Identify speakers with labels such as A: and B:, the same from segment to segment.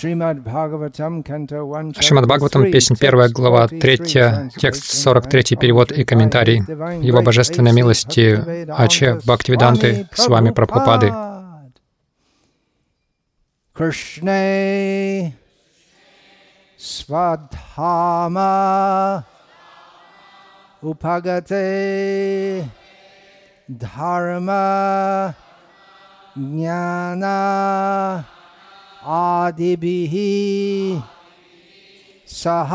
A: Шримад Бхагаватам,
B: песня 1, глава 3, текст 43, перевод и комментарий. Его божественной милости Аче Бхактивиданты с вами Прабхупады.
A: Кришне Свадхама. Upagate Dharma Jnana आदिभिः सह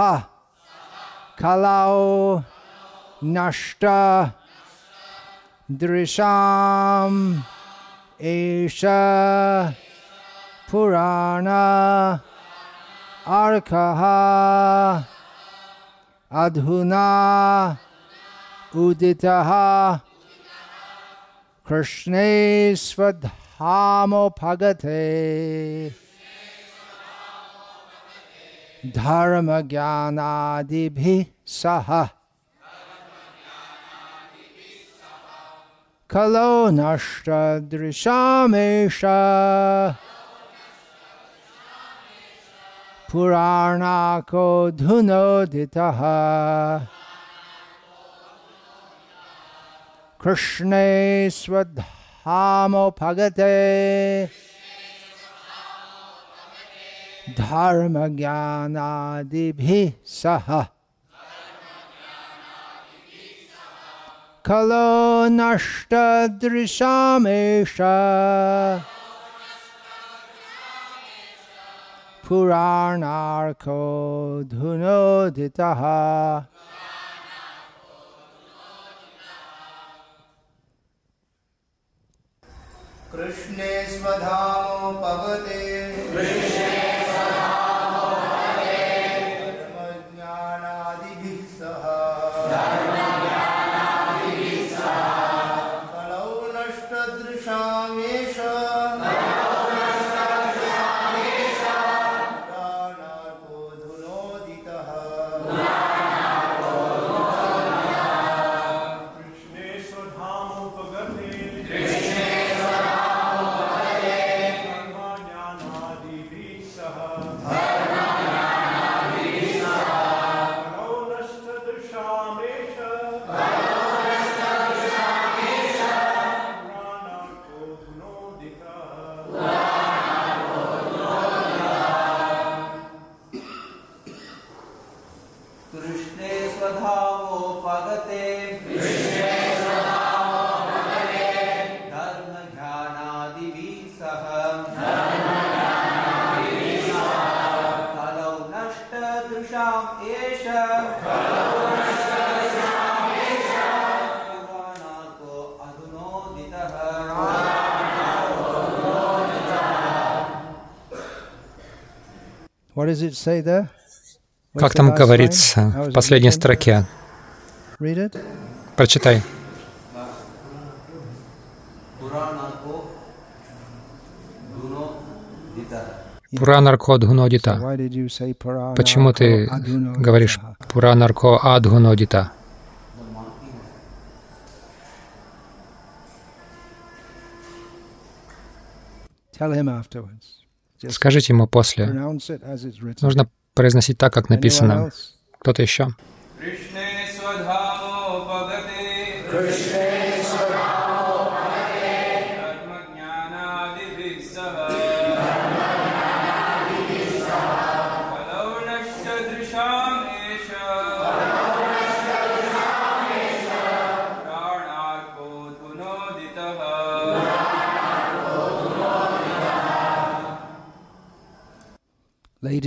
A: कलौ नष्ट दृशाम् एष पुराण अर्कः अधुना उदितः। कृष्णे धर्मज्ञानादिभिः सह। खलो नष्टदृशामेष पुराणाको धुनोदितः। कृष्णे स्वधामोपगते। धर्मज्ञानादिभिः सह खलो नष्टदृशामेष। पुराणार्को धुनोदितः
C: कृष्णे स्वधामो पवते। कृष्णे
B: Как там говорится в последней строке? Прочитай. Пуранарко Адгунодита. Почему ты говоришь Пуранарко Адгунодита? Скажите ему после. Нужно произносить так, как написано. Кто-то еще?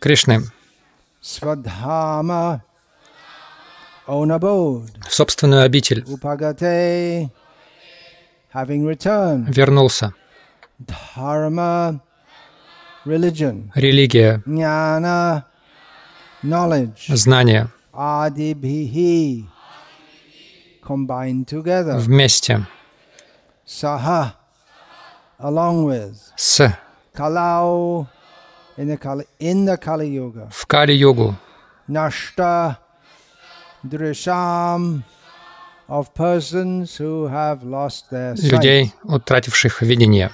B: Кришны в собственную обитель вернулся. религия, знание вместе с
A: kalau,
B: в
A: sight.
B: людей, утративших видение.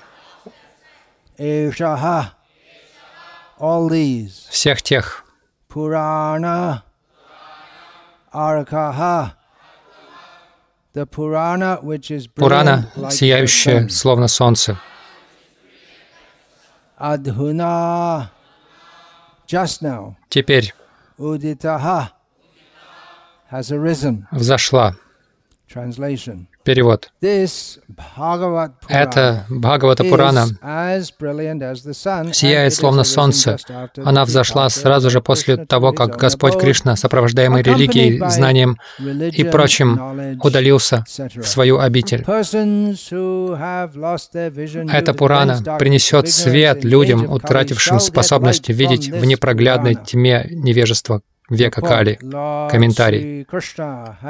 B: Всех тех, Пурана,
A: like the
B: сияющая, словно солнце.
A: Adhuna, just now,
B: Теперь
A: Uditaha, has arisen.
B: взошла.
A: Translation.
B: Перевод. Это Бхагавата Пурана сияет словно солнце. Она взошла сразу же после того, как Господь Кришна, сопровождаемый религией, знанием и прочим, удалился в свою обитель. Эта Пурана принесет свет людям, утратившим способность видеть в непроглядной тьме невежества века Кали. Комментарий.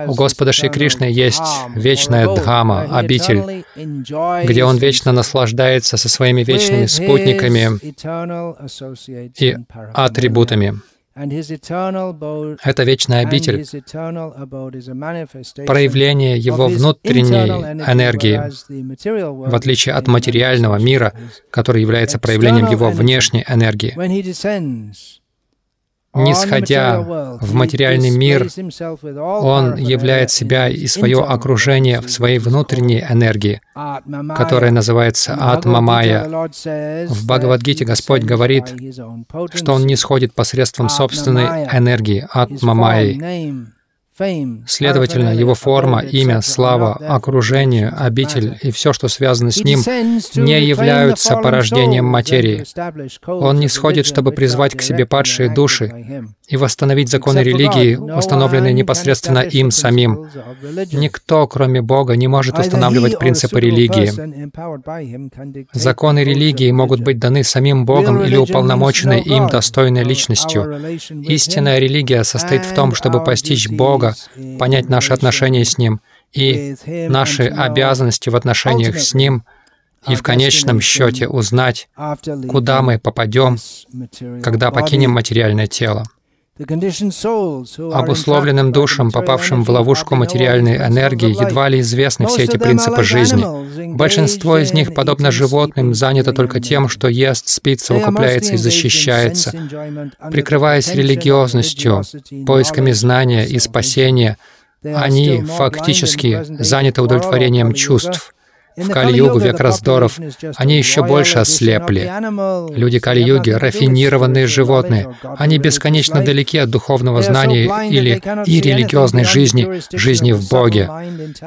B: У Господа Шри Кришны есть вечная Дхама, обитель, где Он вечно наслаждается со своими вечными спутниками и атрибутами. Это вечная обитель, проявление Его внутренней энергии, в отличие от материального мира, который является проявлением Его внешней энергии.
A: When he descends on the
B: Нисходя в материальный мир, Он являет себя и свое окружение в своей внутренней энергии, которая называется
A: says
B: В Бхагавадгите Господь говорит, что Он не сходит посредством собственной энергии,
A: His
B: Следовательно, Его форма, имя, слава, окружение, обитель и все, что связано с Ним, не являются порождением материи. Он не сходит, чтобы призвать к себе падшие души и восстановить законы религии, установленные непосредственно им самим. Никто, кроме Бога, не может устанавливать принципы религии. Законы религии могут быть даны самим Богом или уполномоченной им достойной личностью. Истинная религия состоит в том, чтобы постичь Бога, понять наши отношения с Ним и наши обязанности в отношениях с Ним, и в конечном счете узнать, куда мы попадем, когда покинем материальное тело. Обусловленным душам, попавшим в ловушку материальной энергии, едва ли известны все эти принципы жизни. Большинство из них, подобно животным, занято только тем, что ест, спит, совокупляется и защищается. Прикрываясь религиозностью, поисками знания и спасения, они фактически заняты удовлетворением чувств. В Кали-югу, век раздоров, они еще больше ослепли. Люди Кали-юги — рафинированные животные. Они бесконечно далеки от духовного знания или и религиозной жизни, жизни в Боге.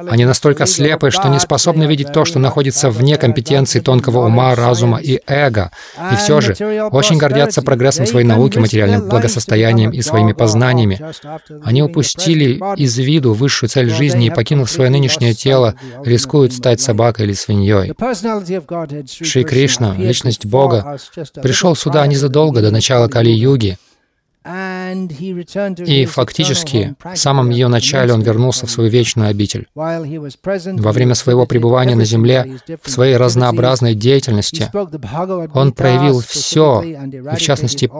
B: Они настолько слепы, что не способны видеть то, что находится вне компетенции тонкого ума, разума и эго. И все же очень гордятся прогрессом своей науки, материальным благосостоянием и своими познаниями. Они упустили из виду высшую цель жизни и, покинув свое нынешнее тело, рискуют стать собакой или свиньей. Шри Кришна, личность Бога, пришел сюда незадолго до начала Кали-юги, и фактически в самом ее начале он вернулся в свою вечную обитель. Во время своего пребывания на земле, в своей разнообразной деятельности, он проявил все, и в частности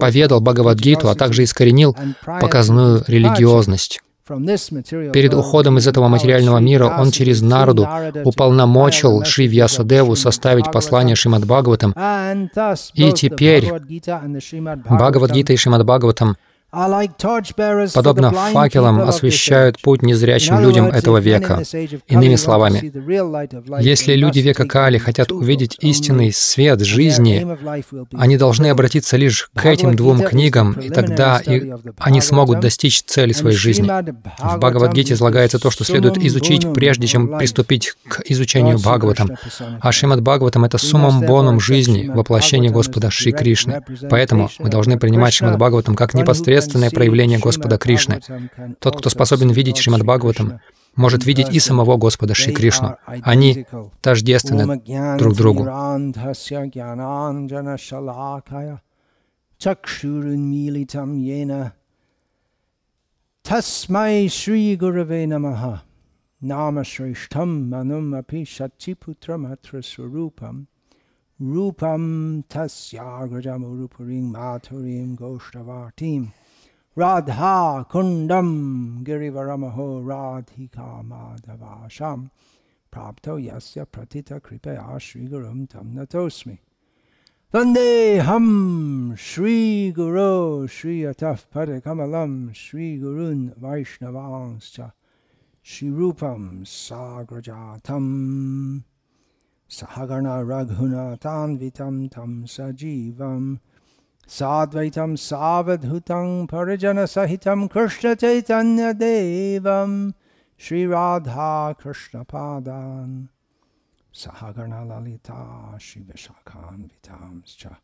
B: поведал Бхагавадгиту, а также искоренил показную религиозность. Перед уходом из этого материального мира он через Нараду уполномочил Шри Вьясадеву составить послание Шримад Бхагаватам, и теперь Бхагавадгита и Шримад Бхагаватам подобно факелам освещают путь незрячим людям этого века. Иными словами, если люди века Кали хотят увидеть истинный свет жизни, они должны обратиться лишь к этим двум книгам, и тогда и они смогут достичь цели своей жизни. В Бхагавадгите излагается то, что следует изучить, прежде чем приступить к изучению Бхагаватам. А Шримад Бхагаватам — это суммум бонум жизни, воплощение Господа Шри Кришны. Поэтому мы должны принимать Шримад Бхагаватам как непосредственное проявление Господа Кришны. Тот, кто способен видеть Шримад Бхагаватам, может видеть и самого Господа Шри Кришну. Они тождественны друг другу.
A: Shri Gurave Namaha Nama Shrishtam Manum Api Shachiputram Atra Swarupam Rupam Tasyagrajam Urupurim Maturim Goshtavartim Radha Kundam Girivaramaho Radhika Madhavasham Prapto Yasya Pratita Kripaya Shri Gurum Tam Natosmi Vandeham Shri Guru Shri Ataf Padakamalam Shri Gurun Vaishnavanscha Shri Rupam Sagrajatam Sahagana Raghuna Tanvitam Tam Sajivam Sadvaitam Savadhutam Parijana Sahitam Krishna Chaitanya Devam. Shri Radha Krishna Padan. Sahagana Lalita Vishakhan Vitamscha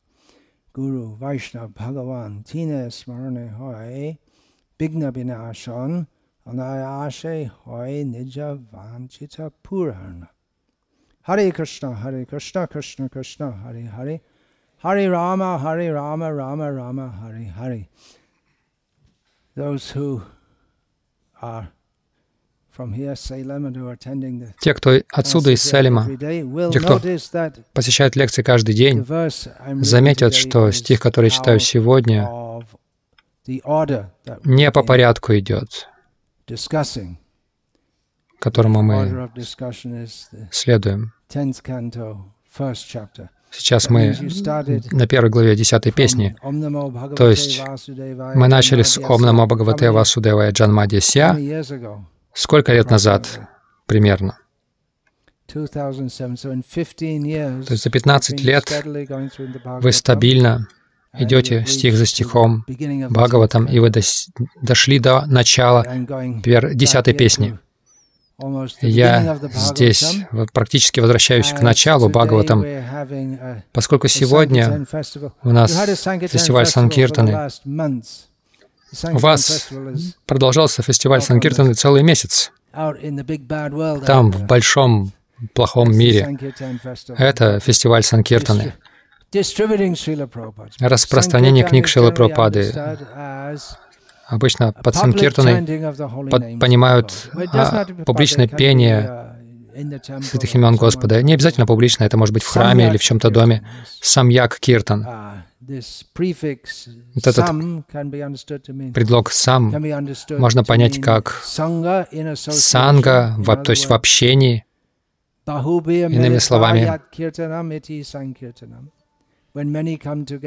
A: Guru Vaishnav Bhagavan Tine Smarane Hoy. Bigna Binashon Anayashe Hoy Nija Vanchita Purana. Hare Krishna Hare Krishna Krishna Krishna Hare Hare Hare Rama Hare Rama Rama Rama Hare Hare Those who are
B: те, кто отсюда из Салима, те, кто посещает лекции каждый день, заметят, что стих, который я читаю сегодня, не по порядку идет, которому мы следуем. Сейчас мы на первой главе десятой песни. То есть мы начали с «Ом Намо Бхагавате Васудевая Джанмадья Ся», Сколько лет назад примерно? То есть за 15 лет вы стабильно идете стих за стихом Бхагаватам, и вы дошли до начала десятой песни. Я здесь практически возвращаюсь к началу Бхагаватам, поскольку сегодня у нас фестиваль Санкиртаны, у вас продолжался фестиваль Санкиртаны целый месяц. Там, в большом плохом мире. Это фестиваль Санкиртаны. Распространение книг Шилы Пропады. Обычно под Санкиртаной под, понимают а, публичное пение святых имен Господа. Не обязательно публично, это может быть в храме или в чем-то доме. Самьяк Киртан. Вот этот предлог «сам» можно понять как санга, то есть в общении, иными словами,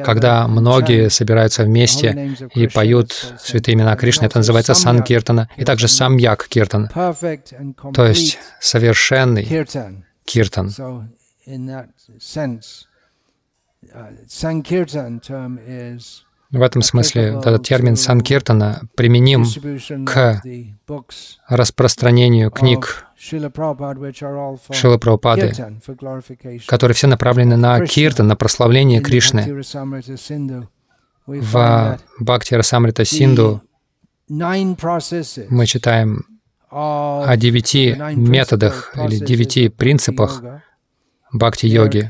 B: когда многие собираются вместе и поют святые имена Кришны, это называется санкиртана, и также самьяк киртан, то есть совершенный киртан. В этом смысле этот термин санкиртана применим к распространению книг Шила Прабхупады, которые все направлены на киртан, на прославление Кришны. В Бхакти Расамрита Синду мы читаем о девяти методах или девяти принципах бхакти-йоги.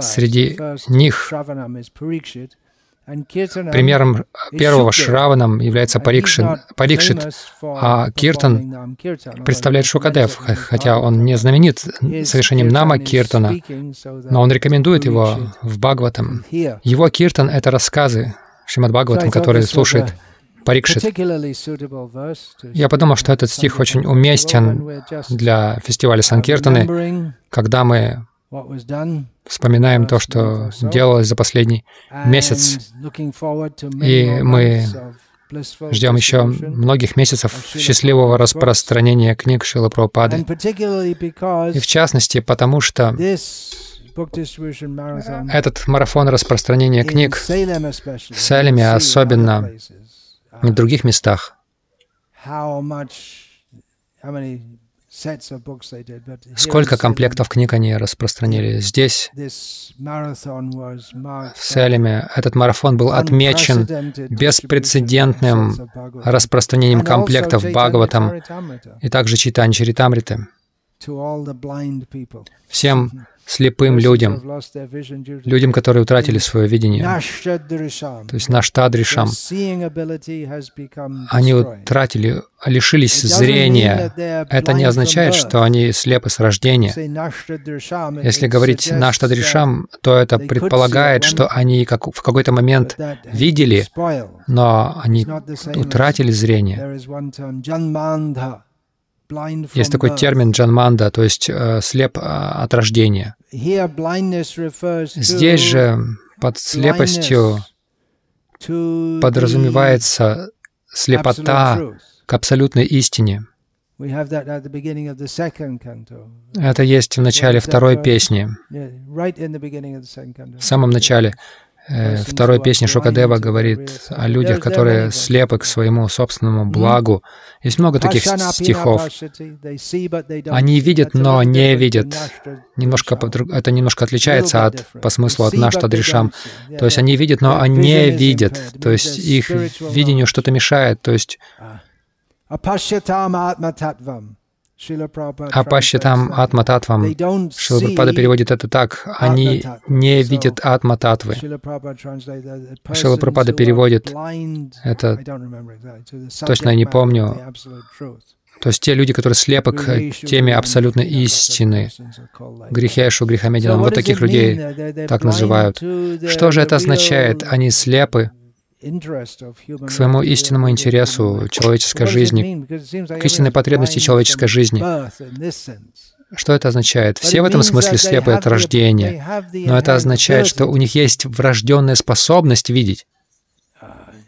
B: Среди них примером первого Шраваном является Парикшин, Парикшит, а Киртан представляет Шукадев, хотя он не знаменит совершением нама Киртана, но он рекомендует его в Бхагаватам. Его Киртан — это рассказы Шримад Бхагаватам, которые слушает Парикшит. Я подумал, что этот стих очень уместен для фестиваля Санкиртаны, когда мы вспоминаем то, что делалось за последний месяц, и мы ждем еще многих месяцев счастливого распространения книг Шилы Прабхупады. И в частности, потому что этот марафон распространения книг в Салеме особенно в других местах. Сколько комплектов книг они распространили? Здесь, в Селеме, этот марафон был отмечен беспрецедентным распространением комплектов Бхагаватам и также Читани Чаритамриты. всем слепым людям, людям, которые утратили свое видение, то есть наш Тадришам, они утратили, лишились зрения. Это не означает, что они слепы с рождения. Если говорить наш Тадришам, то это предполагает, что они как, в какой-то момент видели, но они утратили зрение. Есть такой термин джанманда, то есть э, слеп э, от рождения. Здесь же под слепостью подразумевается слепота к абсолютной истине. Это есть в начале второй песни. В самом начале. Э, второй песни Шукадева говорит о людях, которые слепы к своему собственному благу. Есть много таких стихов. Они видят, но не видят. Немножко, это немножко отличается от, по смыслу от Наштадришам. То есть они видят, но они не видят. То есть их видению что-то мешает. То есть а по счетам атма-татвам, Шилапрапада переводит это так, они не видят атма-татвы. Шилапрапада переводит это, точно я не помню, то есть те люди, которые слепы к теме абсолютной истины, грехешу, грехомединам, вот таких людей так называют. Что же это означает? Они слепы к своему истинному интересу человеческой жизни, к истинной потребности человеческой жизни. Что это означает? Все в этом смысле слепы от рождения, но это означает, что у них есть врожденная способность видеть.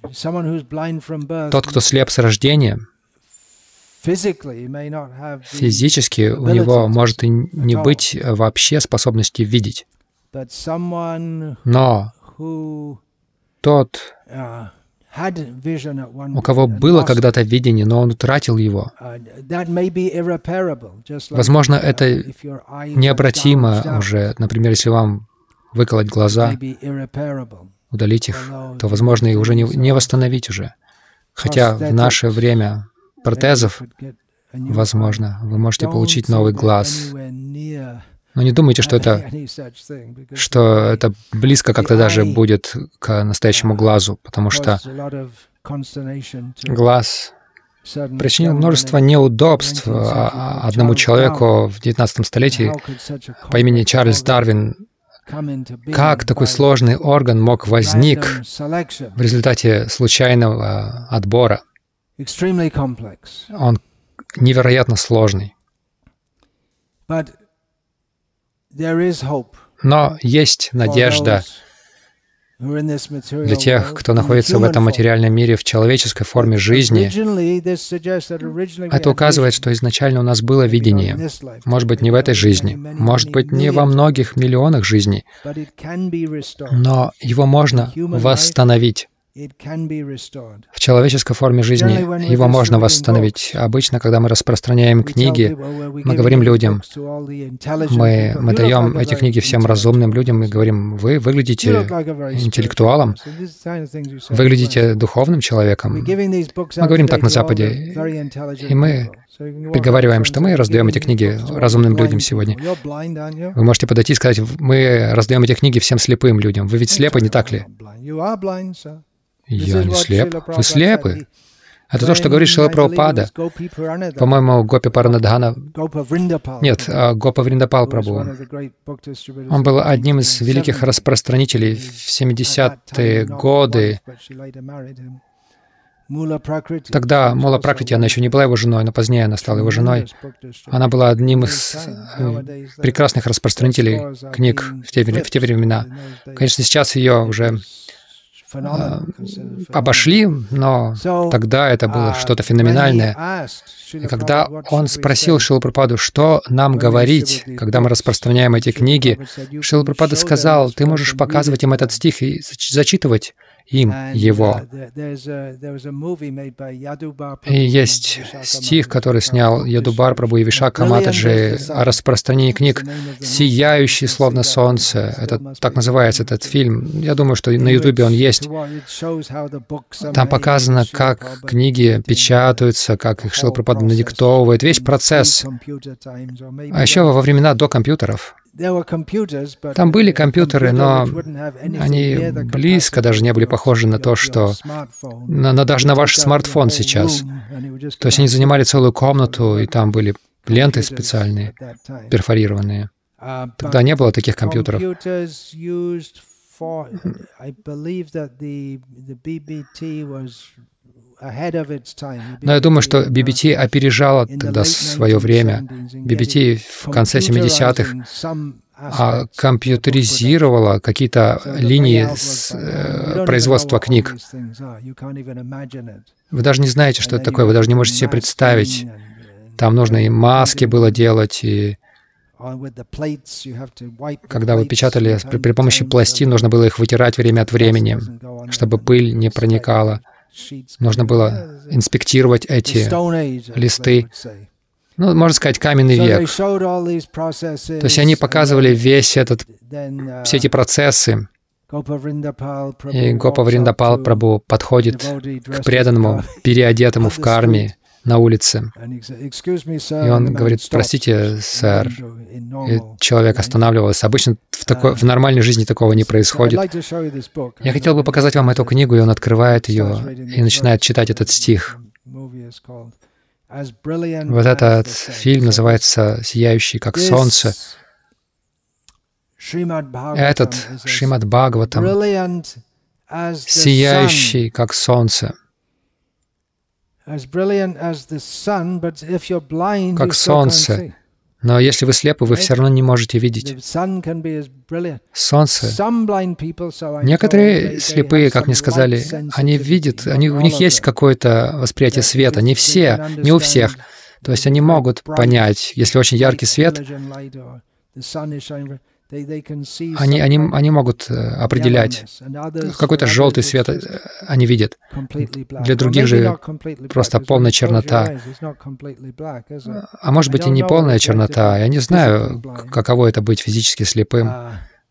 A: Uh,
B: Тот, кто слеп с рождения, физически у него может и не быть вообще способности видеть. Но тот, у кого было когда-то видение, но он утратил его.
A: Uh,
B: Возможно, это необратимо уже. Например, если вам выколоть глаза, удалить их, то, возможно, их уже не, не восстановить уже. Хотя в наше время протезов, возможно, вы можете получить новый глаз. Но не думайте, что это, что это близко как-то даже будет к настоящему глазу, потому что глаз причинил множество неудобств а, а, одному человеку в XIX столетии по имени Чарльз Дарвин. Как такой сложный орган мог возник в результате случайного отбора? Он невероятно сложный. Но есть надежда для тех, кто находится в этом материальном мире в человеческой форме жизни. Это указывает, что изначально у нас было видение. Может быть, не в этой жизни, может быть, не во многих миллионах жизней, но его можно восстановить. В человеческой форме жизни его можно восстановить. Обычно, когда мы распространяем книги, мы говорим людям, мы, мы даем эти книги всем разумным людям и говорим, вы выглядите интеллектуалом, выглядите духовным человеком. Мы говорим так на Западе, и мы приговариваем, что мы раздаем эти книги разумным людям сегодня. Вы можете подойти и сказать, мы раздаем эти книги всем слепым людям. Вы ведь слепы, не так ли? Я не слеп. Вы слепы. Это то, что говорит Шила Прабхупада. По-моему, Гопи Паранадхана... Нет, а Гопа Вриндапал Прабhu. Он был одним из великих распространителей в 70-е годы. Тогда Мула Пракрити, она еще не была его женой, но позднее она стала его женой. Она была одним из э, прекрасных распространителей книг в те, в те времена. Конечно, сейчас ее уже
A: а, обошли, но тогда это было что-то феноменальное. И когда он спросил Шилапрападу, что нам говорить, когда мы распространяем эти книги, Шилапрапада сказал, ты можешь показывать им этот стих и зачитывать им его. И есть стих, который снял Ядубар Прабу и Вишака Матаджи о распространении книг «Сияющий, словно солнце». Это так называется этот фильм. Я думаю, что на Ютубе он есть. Там показано, как книги печатаются, как их Шилапрапада надиктовывает, весь процесс. А еще во времена до компьютеров. Там были компьютеры, но они близко даже не были похожи на то, что... На, на, даже на ваш смартфон сейчас. То есть они занимали целую комнату, и там были ленты специальные, перфорированные. Тогда не было таких компьютеров. Но я думаю, что BBT опережала тогда свое время. BBT в конце 70-х а компьютеризировала какие-то линии с, э, производства книг. Вы даже не знаете, что это такое, вы даже не можете себе представить. Там нужно и маски было делать, и когда вы печатали при, при помощи пластин, нужно было их вытирать время от времени, чтобы пыль не проникала. Нужно было инспектировать эти листы. Ну, можно сказать, каменный век. То есть они показывали весь этот, все эти процессы. И Гопа Вриндапал Прабу подходит к преданному, переодетому в карме на улице. И он говорит, простите, сэр. И человек останавливался. Обычно в, такой, в нормальной жизни такого не происходит. Я хотел бы показать вам эту книгу, и он открывает ее и начинает читать этот стих. Вот этот фильм называется «Сияющий как солнце». Этот Шримад Бхагаватам «Сияющий как солнце». Как солнце. Но если вы слепы, вы все равно не можете видеть. Солнце. Некоторые слепые, как мне сказали, они видят, они, у них есть какое-то восприятие света. Не все, не у всех. То есть они могут понять, если очень яркий свет, они, они, они могут э, определять, какой-то желтый свет они видят. Для других же просто полная чернота. А может быть и не полная чернота. Я не знаю, каково это быть физически слепым.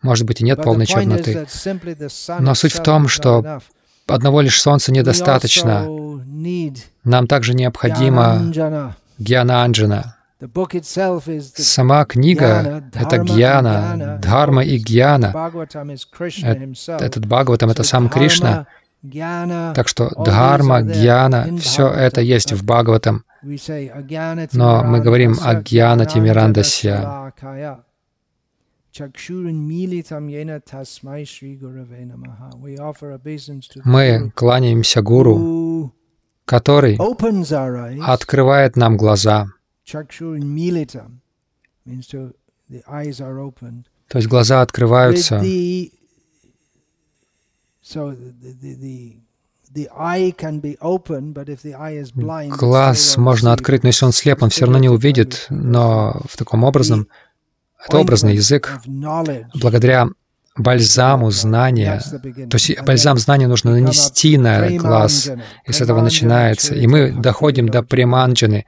A: Может быть и нет полной черноты. Но суть в том, что одного лишь солнца недостаточно. Нам также необходимо гьяна-анджана, Сама книга — это гьяна, дхарма и гьяна. Этот Бхагаватам — это сам Кришна. Так что дхарма, гьяна — все это есть в Бхагаватам. Но мы говорим о гьяна Тимирандасья. Мы кланяемся Гуру, который открывает нам глаза — то есть глаза открываются. Глаз можно открыть, но если он слеп, он все равно не увидит, но в таком образом, это образный язык. Благодаря бальзаму знания, то есть бальзам знания нужно нанести на глаз, и с этого начинается. И мы доходим до преманджаны.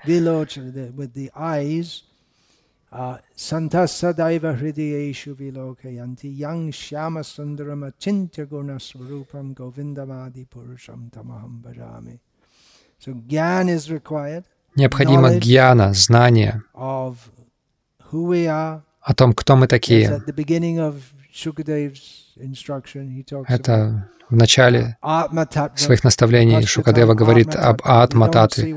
A: Необходимо гьяна, знание о том, кто мы такие. Это в начале своих наставлений Шукадева говорит об Атмататве.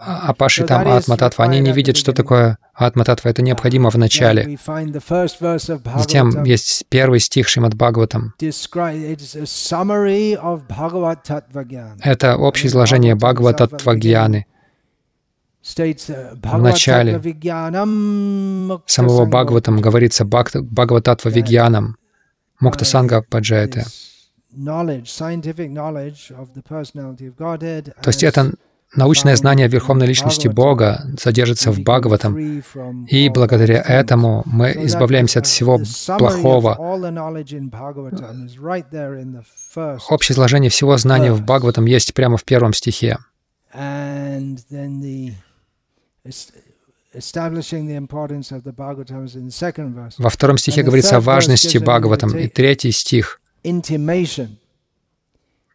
A: А Паши там Атмататва. Они не видят, что такое Атмататва. Это необходимо в начале. Затем есть первый стих Шримад Бхагаватам. Это общее изложение Бхагавататвагьяны. В начале самого Бхагаватам говорится Бхагавататва Вигьянам, Мукта Санга Паджаяте. То есть это научное знание Верховной Личности Бога содержится в Бхагаватам, и благодаря этому мы избавляемся от всего плохого. Общее изложение всего знания в Бхагаватам есть прямо в первом стихе. Во втором стихе говорится о важности Бхагаватам, и третий стих.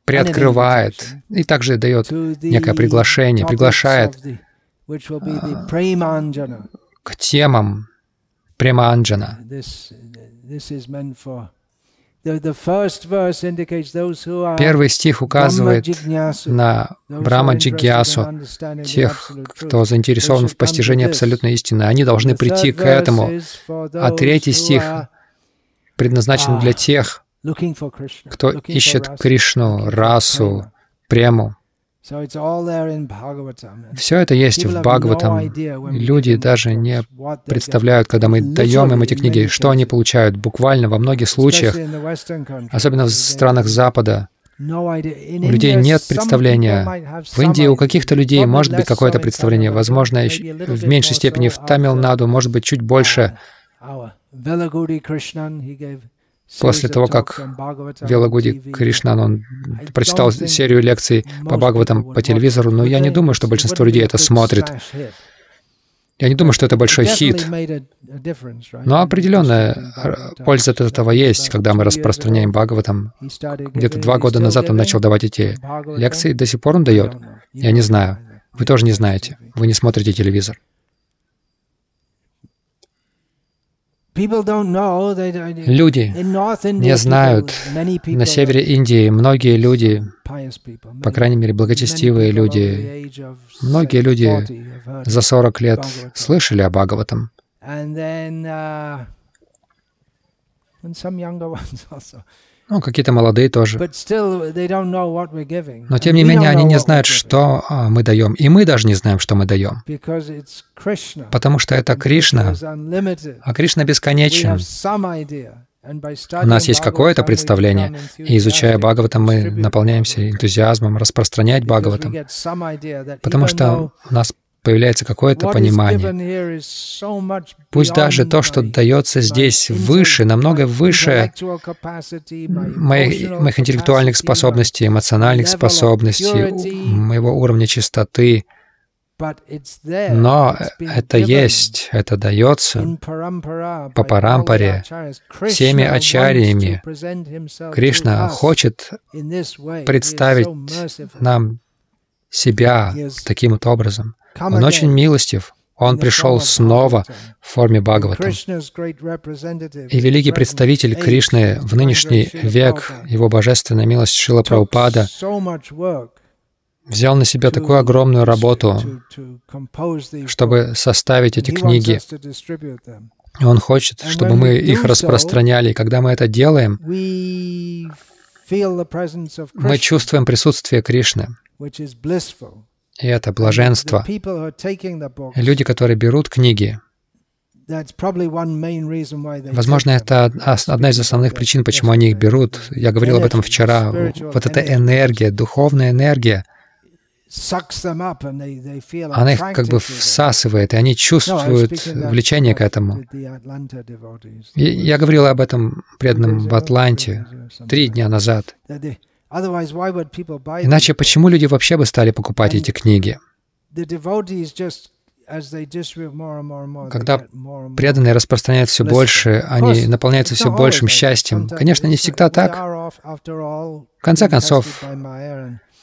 A: приоткрывает и также дает некое приглашение, приглашает к темам Преманджана. Первый стих указывает на Брама Джигьясу, тех, кто заинтересован в постижении абсолютной истины. Они должны прийти к этому. А третий стих предназначен для тех, кто ищет Кришну, расу, прему. Все это есть в Бхагаватам. Люди даже не представляют, когда мы даем им эти книги, что они получают. Буквально во многих случаях, особенно в странах Запада, у людей нет представления. В Индии у каких-то людей может быть какое-то представление. Возможно, в меньшей степени в Тамилнаду, может быть, чуть больше. После того, как Велагуди Кришнан, он прочитал серию лекций по Бхагаватам по телевизору, но я не думаю, что большинство людей это смотрит. Я не думаю, что это большой хит. Но определенная польза от этого есть, когда мы распространяем Бхагаватам. Где-то два года назад он начал давать эти лекции, до сих пор он дает. Я не знаю. Вы тоже не знаете. Вы не смотрите телевизор. Люди не знают. На севере Индии многие люди, по крайней мере, благочестивые люди, многие люди за 40 лет слышали о Бхагаватам. Ну, какие-то молодые тоже. Но тем не менее, они не знают, что а, мы даем. И мы даже не знаем, что мы даем. Потому что это Кришна, а Кришна бесконечен. У нас есть какое-то представление, и изучая Бхагаватам, мы наполняемся энтузиазмом распространять Бхагаватам, потому что у нас появляется какое-то понимание. Пусть даже то, что дается здесь выше, намного выше моих, моих интеллектуальных способностей, эмоциональных способностей, моего уровня чистоты, но это есть, это дается по парампаре, всеми ачарьями. Кришна хочет представить нам себя таким вот образом. Он очень милостив. Он пришел снова в форме Бхагавата. И великий представитель Кришны в нынешний век, его божественная милость Шила Прабхупада, взял на себя такую огромную работу, чтобы составить эти книги. Он хочет, чтобы мы их распространяли. И когда мы это делаем, мы чувствуем присутствие Кришны. И это блаженство. Люди, которые берут книги, Возможно, это одна из основных причин, почему они их берут. Я говорил об этом вчера. Вот эта энергия, духовная энергия, она их как бы всасывает, и они чувствуют влечение к этому. И я говорил об этом преданным в Атланте три дня назад. Иначе почему люди вообще бы стали покупать эти книги? Когда преданные распространяют все больше, они наполняются все большим счастьем. Конечно, не всегда так. В конце концов,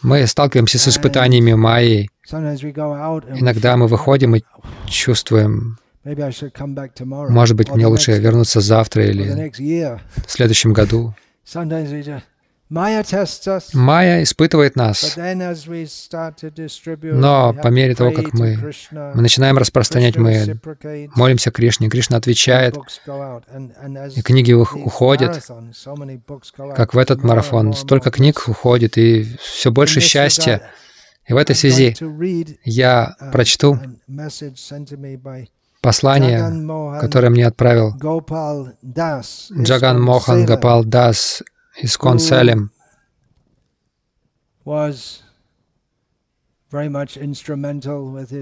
A: мы сталкиваемся с испытаниями Майи. Иногда мы выходим и чувствуем, может быть, мне лучше вернуться завтра или в следующем году. Майя испытывает нас, но по мере того, как мы, мы начинаем распространять, мы молимся Кришне, Кришна отвечает, и книги уходят, как в этот марафон. Столько книг уходит, и все больше счастья. И в этой связи я прочту послание, которое мне отправил Джаган Мохан Гапал Дас из Конселем.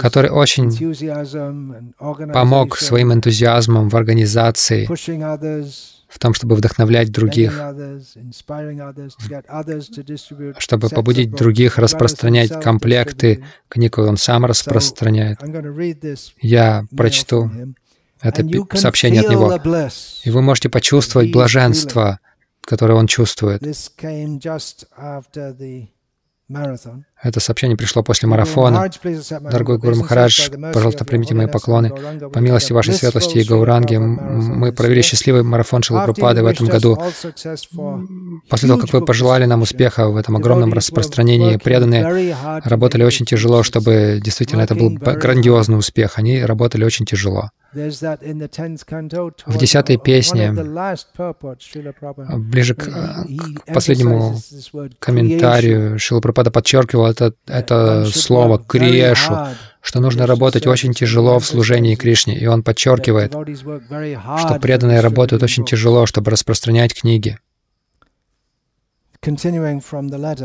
B: который очень помог своим энтузиазмом в организации, в том, чтобы вдохновлять других, чтобы побудить других распространять комплекты книг, он сам распространяет. Я прочту это сообщение от него. И вы можете почувствовать блаженство, которое он чувствует. Это сообщение пришло после марафона. Дорогой Гуру Махарадж, пожалуйста, примите мои поклоны. По милости вашей светлости и Гауранги, мы провели счастливый марафон Шилапрапады в этом году. После того, как вы пожелали нам успеха в этом огромном распространении, преданные работали очень тяжело, чтобы действительно это был грандиозный успех. Они работали очень тяжело. В десятой песне, ближе к, к последнему комментарию, Шила Пропада подчеркивал это, это слово «криешу», что нужно работать очень тяжело в служении Кришне. И он подчеркивает, что преданные работают очень тяжело, чтобы распространять книги.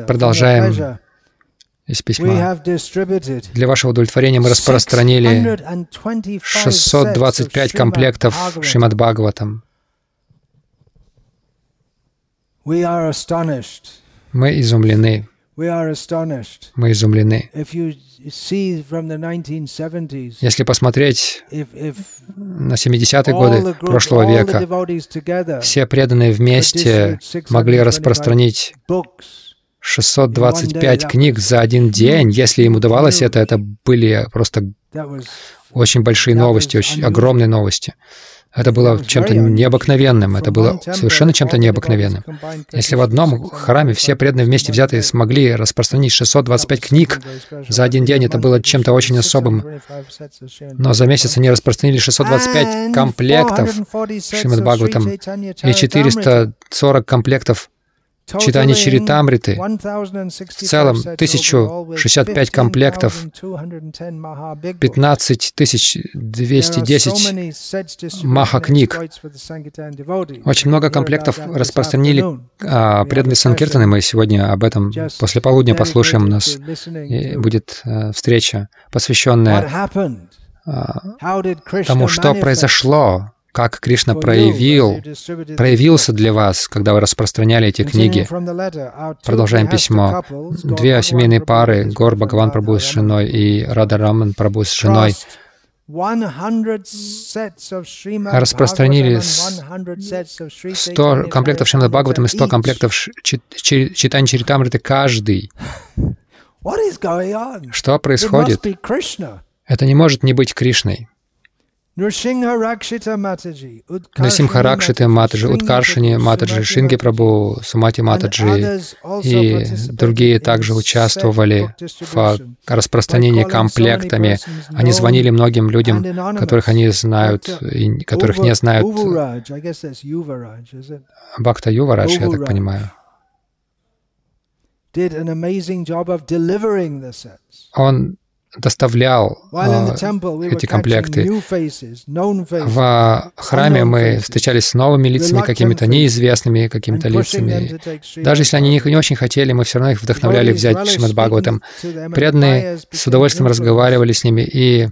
B: Продолжаем из письма. Для вашего удовлетворения мы распространили 625 комплектов Шримад Бхагаватам. Мы изумлены. Мы изумлены. Если посмотреть на 70-е годы прошлого века, все преданные вместе могли распространить 625 книг за один день. Если им удавалось это, это были просто очень большие новости, очень огромные новости. Это было чем-то необыкновенным, это было совершенно чем-то необыкновенным. Если в одном храме все преданные вместе взятые смогли распространить 625 книг за один день, это было чем-то очень особым. Но за месяц они распространили 625 комплектов Шримад Бхагаватам и 440 комплектов читание Чаритамриты, в целом 1065 комплектов, 15 210 маха-книг. Очень много комплектов распространили а, преданные Санкиртаны. Мы сегодня об этом после полудня послушаем. У нас будет а, встреча, посвященная а, тому, что произошло как Кришна проявил, проявился для вас, когда вы распространяли эти книги. Продолжаем письмо. Две семейные пары, Гор Бхагаван Прабhu с женой и Рада Раман Прабhu с женой, распространили 100 комплектов Шримад Бхагаватам и 100 комплектов читания Чаритамриты каждый. Что происходит? Это не может не быть Кришной. Нрсимха Ракшита Матаджи, Уткаршини Матаджи, Шинги Прабу, Сумати Матаджи и другие также участвовали в распространении комплектами. Они звонили многим людям, которых они знают и которых не знают. Бхакта Юварадж, я так понимаю. Он доставлял э, эти комплекты. В храме мы встречались с новыми лицами, какими-то неизвестными какими-то лицами. Даже если они не очень хотели, мы все равно их вдохновляли взять Шримад Бхагаватам. Преданные с удовольствием разговаривали с ними, и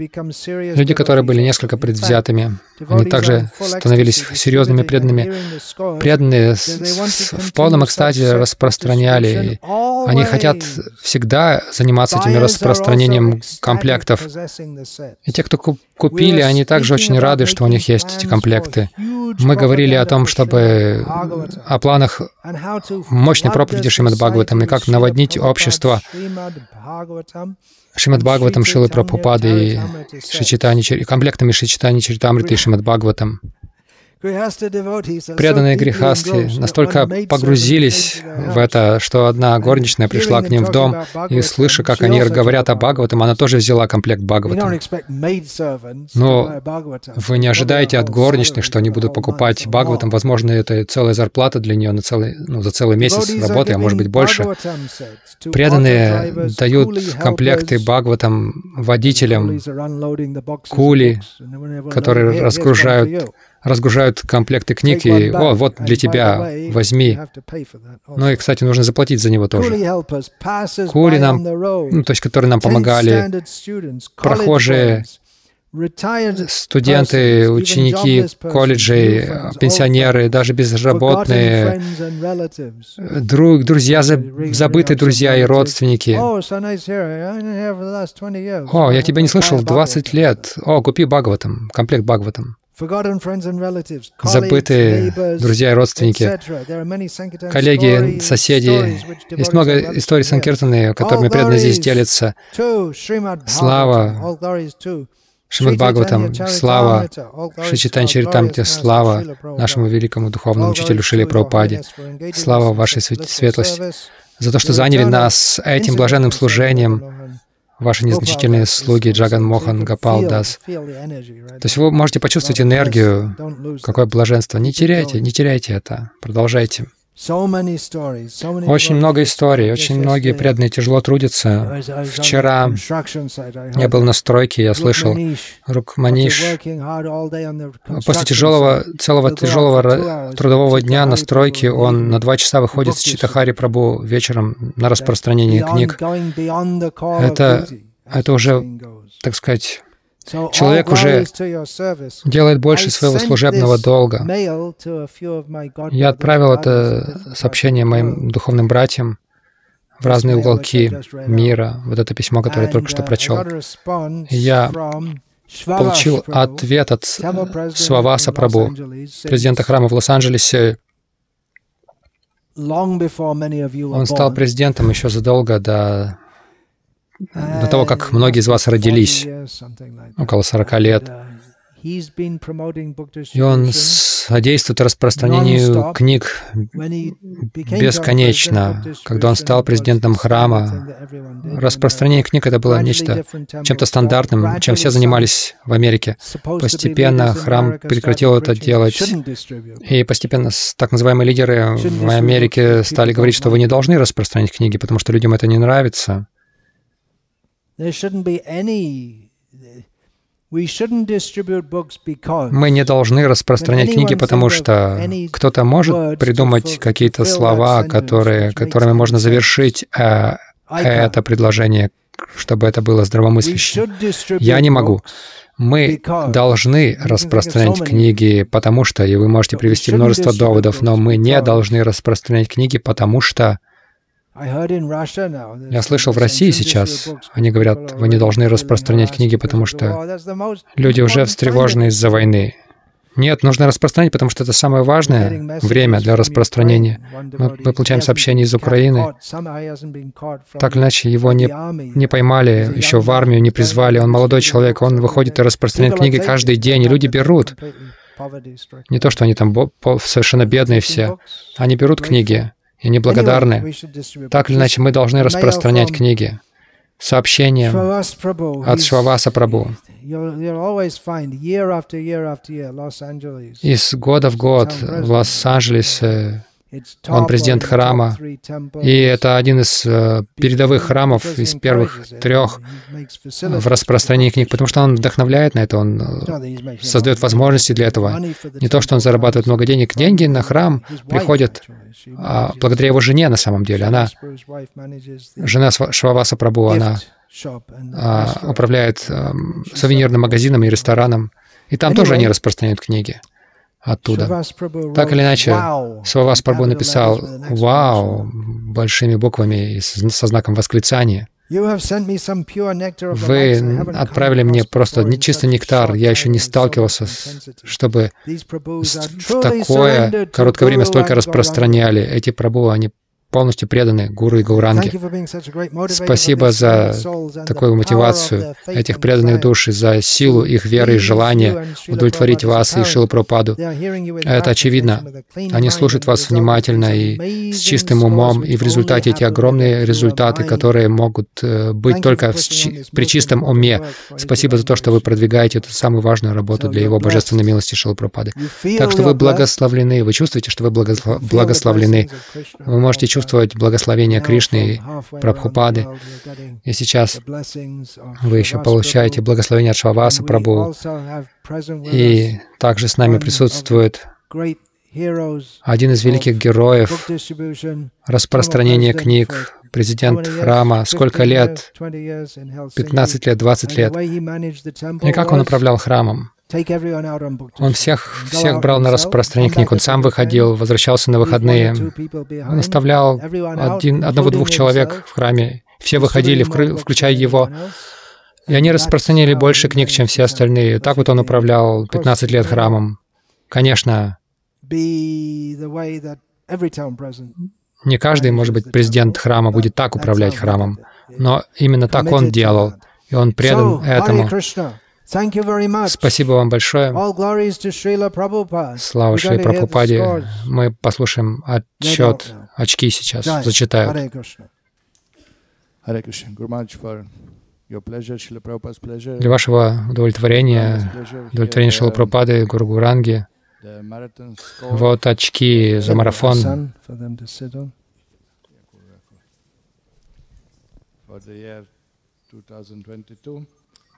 B: люди, которые были несколько предвзятыми, они также становились серьезными преданными. Преданные в полном экстазе распространяли. Они хотят всегда заниматься этим распространением комплектов. И те, кто купили, они также очень рады, что у них есть эти комплекты. Мы говорили о том, чтобы о планах мощной проповеди Шримад Бхагаватам и как наводнить общество Шримад Бхагаватам, Шилы Прабхупады и Шичитани, комплектами Шичитани Чаритамриты и Шримад Бхагаватам. Преданные грехасты настолько погрузились в это, что одна горничная пришла к ним в дом, и, слыша, как они говорят о Бхагаватам, она тоже взяла комплект Бхагаватам. Но вы не ожидаете от горничных, что они будут покупать Бхагаватам. Возможно, это целая зарплата для нее на целый, ну, за целый месяц работы, а может быть больше. Преданные дают комплекты Бхагаватам водителям, кули, которые разгружают разгружают комплекты книг и «О, вот для тебя, возьми». Ну и, кстати, нужно заплатить за него тоже. Кули нам, ну, то есть, которые нам помогали, прохожие, студенты, ученики колледжей, пенсионеры, даже безработные, друг, друзья, забытые друзья и родственники. О, я тебя не слышал 20 лет. О, купи Бхагаватам, комплект Бхагаватам. Забытые друзья и родственники, коллеги, соседи. Есть много историй Санкиртаны, которыми преданно здесь делятся. Слава. Шримад Бхагаватам, слава. Шичитан Чаритамте, слава нашему великому духовному учителю Шили Прабхупаде, слава вашей светлости за то, что заняли нас этим блаженным служением, ваши незначительные слуги Джаган Мохан Гапал Дас. То есть вы можете почувствовать энергию, какое блаженство. Не теряйте, не теряйте это, продолжайте. Очень много историй, очень многие преданные тяжело трудятся. Вчера я был на стройке, я слышал, Рук Маниш после тяжелого, целого тяжелого трудового дня на стройке он на два часа выходит с Читахари Прабу вечером на распространение книг. Это, это уже, так сказать, Человек уже делает больше своего служебного долга. Я отправил это сообщение моим духовным братьям в разные уголки мира, вот это письмо, которое я только что прочел. я получил ответ от Сваваса Прабу, президента храма в Лос-Анджелесе. Он стал президентом еще задолго до до того, как многие из вас родились, около 40 лет. И он содействует распространению книг бесконечно. Когда он стал президентом храма, распространение книг — это было нечто, чем-то стандартным, чем все занимались в Америке. Постепенно храм прекратил это делать, и постепенно так называемые лидеры в Америке стали говорить, что вы не должны распространять книги, потому что людям это не нравится. Мы не должны распространять книги, потому что кто-то может придумать какие-то слова, которые, которыми можно завершить э, это предложение, чтобы это было здравомыслящим. Я не могу. Мы должны распространять книги, потому что, и вы можете привести множество доводов, но мы не должны распространять книги, потому что я слышал в России сейчас, они говорят, вы не должны распространять книги, потому что люди уже встревожены из-за войны. Нет, нужно распространять, потому что это самое важное время для распространения. Мы, мы получаем сообщение из Украины. Так или иначе, его не, не поймали, еще в армию не призвали. Он молодой человек, он выходит и распространяет книги каждый день, и люди берут. Не то, что они там совершенно бедные все. Они берут книги, и неблагодарны. Так или иначе, мы должны распространять книги, сообщения от Шваваса Прабу. Из года в год в Лос-Анджелесе он президент храма, и это один из э, передовых храмов, из первых трех в распространении книг, потому что он вдохновляет на это, он э, создает возможности для этого. Не то, что он зарабатывает много денег. Деньги на храм приходят а, благодаря его жене на самом деле. Она, жена Шваваса Прабу, она а, управляет а, сувенирным магазином и рестораном, и там тоже они распространяют книги оттуда. Так или иначе, Свавас Прабhu написал «Вау» большими буквами и со знаком восклицания. Вы отправили мне просто чисто нектар. Я еще не сталкивался, с, чтобы в такое короткое время столько распространяли. Эти прабу, они полностью преданы Гуру и Гауранге. Спасибо за такую мотивацию этих преданных душ, и за силу их веры и желания удовлетворить вас и Шилу Пропаду. Это очевидно. Они слушают вас внимательно и с чистым умом, и в результате эти огромные результаты, которые могут э, быть только при чистом уме. Спасибо за то, что вы продвигаете эту самую важную работу для Его Божественной милости Шилы Пропады. Так что вы благословлены, вы чувствуете, что вы благословлены. Вы можете чувствовать, почувствовать благословение Кришны и Прабхупады. И сейчас вы еще получаете благословение от Шваваса Прабху. И также с нами присутствует один из великих героев распространения книг, президент храма, сколько лет? 15 лет, 20 лет. И как он управлял храмом? Он всех, всех брал на распространение книг. Он сам выходил, возвращался на выходные. Он оставлял один, одного-двух человек в храме. Все выходили, включая его. И они распространяли больше книг, чем все остальные. Так вот он управлял 15 лет храмом. Конечно, не каждый, может быть, президент храма будет так управлять храмом, но именно так он делал, и он предан этому. Спасибо вам большое. Слава Шри Прабхупаде. Мы послушаем отчет, очки сейчас. Зачитают. Для вашего удовлетворения, удовлетворения Шила Прабхупады, Гуру Гуранги, вот очки за марафон.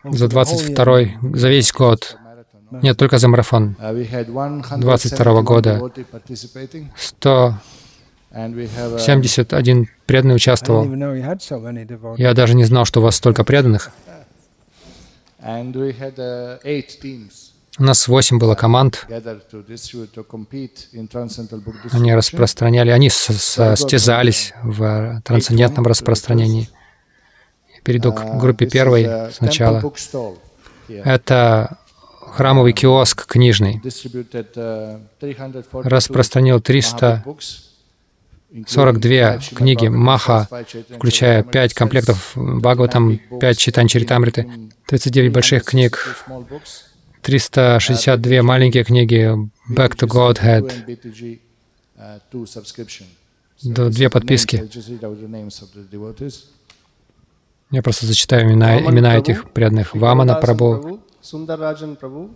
B: За 22 за весь год. Нет, только за марафон. 22 года. 171 преданный участвовал. Я даже не знал, что у вас столько преданных. У нас восемь было команд. Они распространяли, они состязались в трансцендентном распространении. Перейду к группе первой сначала. Это храмовый киоск книжный. Распространил 342 книги Маха, включая 5 комплектов Бхагаватам, 5 читань Чаритамриты, 39 больших книг, 362 маленькие книги Back to Godhead, две подписки. Я просто зачитаю имена, имена этих преданных. Вамана Прабhu,
D: Sundarrajan Prabhu,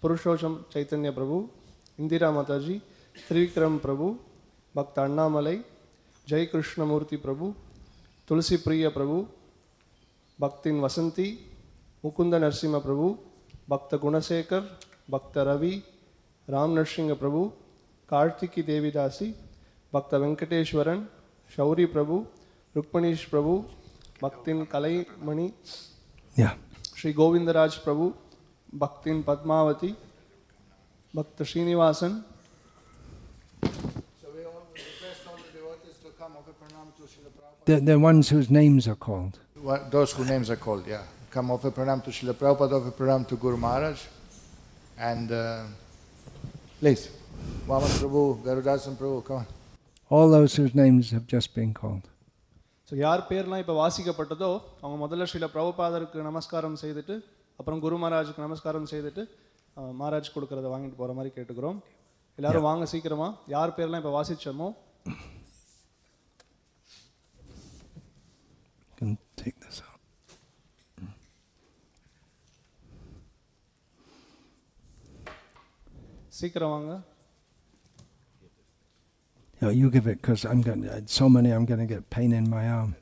D: Purushottam Chaitanya Prabhu, Indira Mataji, Trivikram Prabhu, Bhakta Annamalai, Jai Krishnamurti Prabhu, Tulsi Priya Prabhu, Bhaktin Vasanti, Mukunda Narsimha Prabhu, Bhakta Gunasekar, Bhakta Ravi, Ram Narsingha Prabhu, Kartiki Devi Dasi, Bhakta Venkateshwaran, Shauri Prabhu, Rukmanish Prabhu, Bhaktin Kalai Mani,
A: Yeah.
D: Sri Govindaraj Prabhu, Bhaktin Padmavati, Bhakta Srinivasan.
A: The, the ones whose names are called.
E: What- Those whose names are called, yeah. Come offer pranam to Srila Prabhupada, offer pranam to Guru Maharaj. And uh, please, Vaman Prabhu, Garudasan Prabhu, come on.
A: All those whose names have just been called.
D: So யார் பேர்லாம் இப்போ வாசிக்கப்பட்டதோ அவங்க முதல்ல ஸ்ரீல பிரபுபாதருக்கு நமஸ்காரம் செய்துட்டு அப்புறம் குரு மகாராஜுக்கு நமஸ்காரம் செய்துட்டு மகாராஜ் கொடுக்கறத வாங்கிட்டு போகிற மாதிரி கேட்டுக்கிறோம். எல்லாரும் வாங்க சீக்கிரமா. யார் பேர்லாம் இப்போ வாசிச்சோமோ?
A: Take this out.
D: சீக்கிரம் வாங்க.
A: No, you give it because I'm going. to So many, I'm going to get pain in my arm.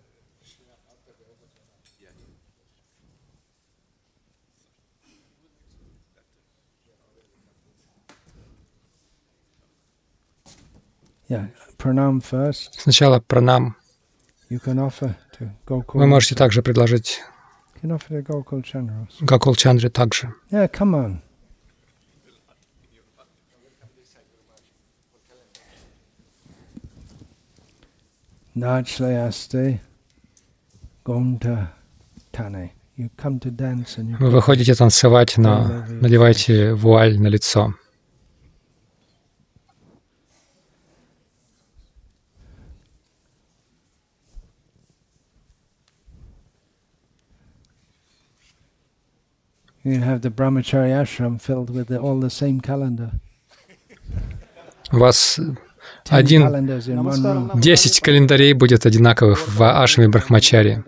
A: Yeah, pranam first.
B: Сначала пранам. Вы можете также предложить. Гакул Чандре также.
A: Yeah, come on.
B: Вы выходите танцевать, но надевайте вуаль на лицо.
A: you have the brahmachari ashram filled with the, all the same calendar.
B: У вас
A: Ten
B: один, десять календарей будет одинаковых в Ашами Брахмачаре.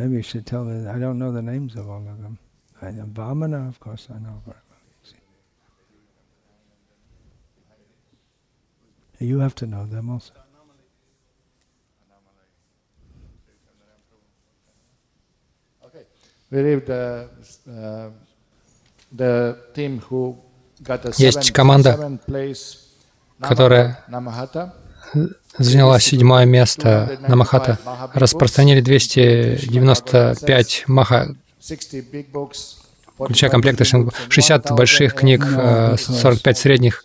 A: Maybe you should tell me. I don't know the names of all of them. I, Vamana, of course, I know. But You have to know them also.
E: Okay. We the, uh, the team who got a
B: Есть
E: seventh,
B: команда,
E: seventh place,
B: которая
E: Namahata.
B: заняла седьмое место на Махата. Распространили 295 маха,
E: 60 big books,
B: включая комплекты Шингу, 60 больших книг, э, 45 средних,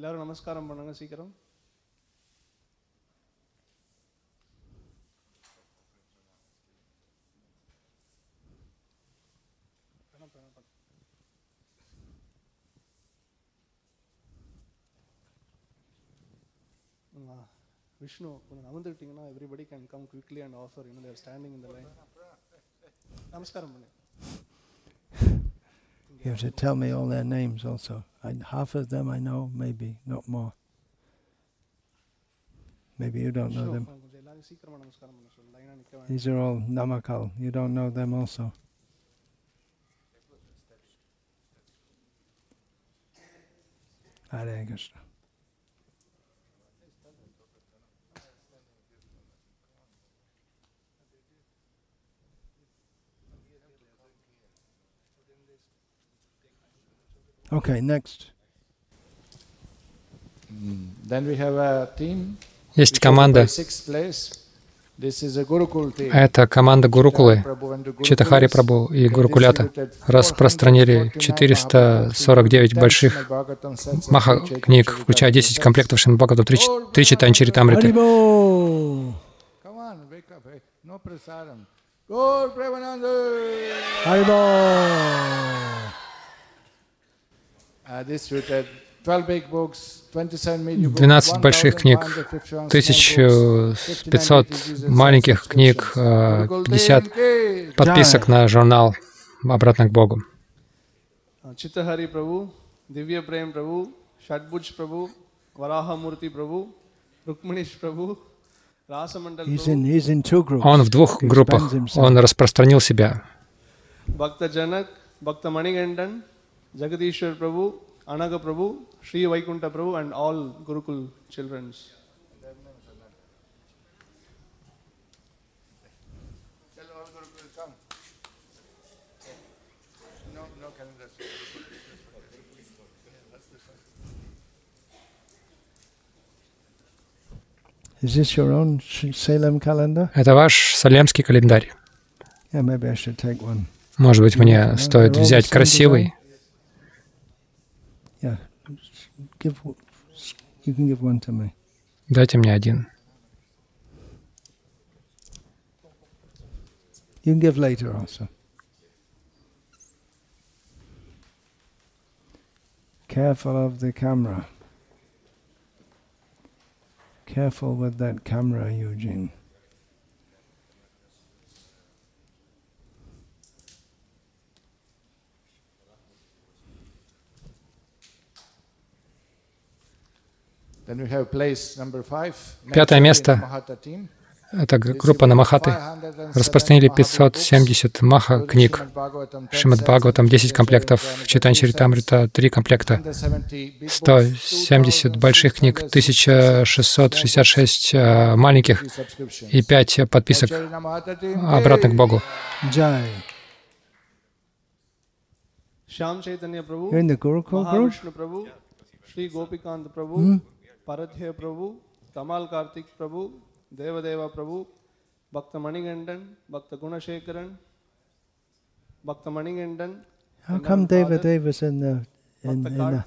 D: எல்லாரும் நமஸ்காரம் பண்ணுங்க சீக்கிரம். விஷ்ணு கொஞ்சம் அமர்ந்துக்கிட்டீங்கன்னா everybody can come quickly and offer இன்னும் there standing இந்த லைன் நமஸ்காரம் பண்ணு.
A: You have to tell me all their names also. I, half of them I know, maybe, not more. Maybe you don't know them. These are all Namakal. You don't know them also. Hare Krishna. Okay, next.
E: Then we have a team.
B: Есть команда, это команда Гурукулы, Читахари. Прабhu и Гурукулята распространили
E: 449
B: 449
E: Mahabharata,
B: больших
E: 10 Bhagavatam sets and
B: маха книг, включая 10
E: sets.
B: комплектов Шинбхагаватам, 3, 3 читания Чаритамриты.
A: Haribol!
E: 12
B: больших книг, 1500 маленьких книг, 50 э, подписок на журнал «Обратно к Богу».
D: А, Читахари Прабу, Дивья Прем Прабу,
A: Шадбудж
D: Прабу,
A: Вараха Мурти Прабу, Рукманиш Прабу,
B: он в двух группах. Он распространил себя.
D: Бхакта Джанак, Бхакта Манигандан, Jagadishwar Prabhu, Anaga Prabhu, Sri Vaikunta Prabhu, and all Gurukul childrens.
A: Is this your own Salem calendar?
B: Это ваш салемский календарь.
A: Yeah, maybe I should take one.
B: Может быть, мне стоит взять красивый?
A: Give, w- you can give one to me.
B: Дайте мне один.
A: You can give later also. Careful of the camera. Careful with that camera, Eugene.
B: Пятое место — это группа Намахаты. Распространили 570 маха книг. Шримад Бхагаватам 10 комплектов, Читан Чаритамрита 3 комплекта, 170 больших книг, 1666 э, маленьких и 5 подписок. Э, обратно к Богу.
A: Шам Чайтанья Прабу,
D: Гаур Прабу, Шри Гопиканта Прабу, परध्य प्रभु तमाल कार्तिक प्रभु देवदेव प्रभु भक्त मणिगंडन भक्त गुणशेखरन भक्त मणिगंडन
A: How come Deva Devadeva's in the in, in the,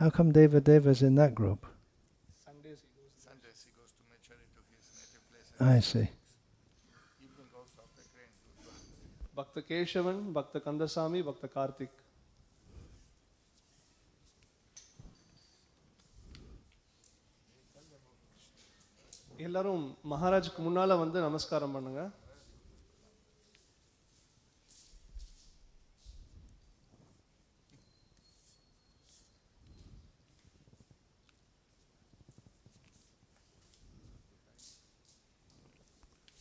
A: How come Deva Devadeva's in that group?
D: Sundays he goes. Sundays he goes to Machari to his native place.
A: I see.
D: Evening goes after Bhakta Keshavan, Bhakta Kandasami, Bhakta Kartik. எல்லாரும் மகாராஜுக்கு முன்னால வந்து நமஸ்காரம் பண்ணுங்க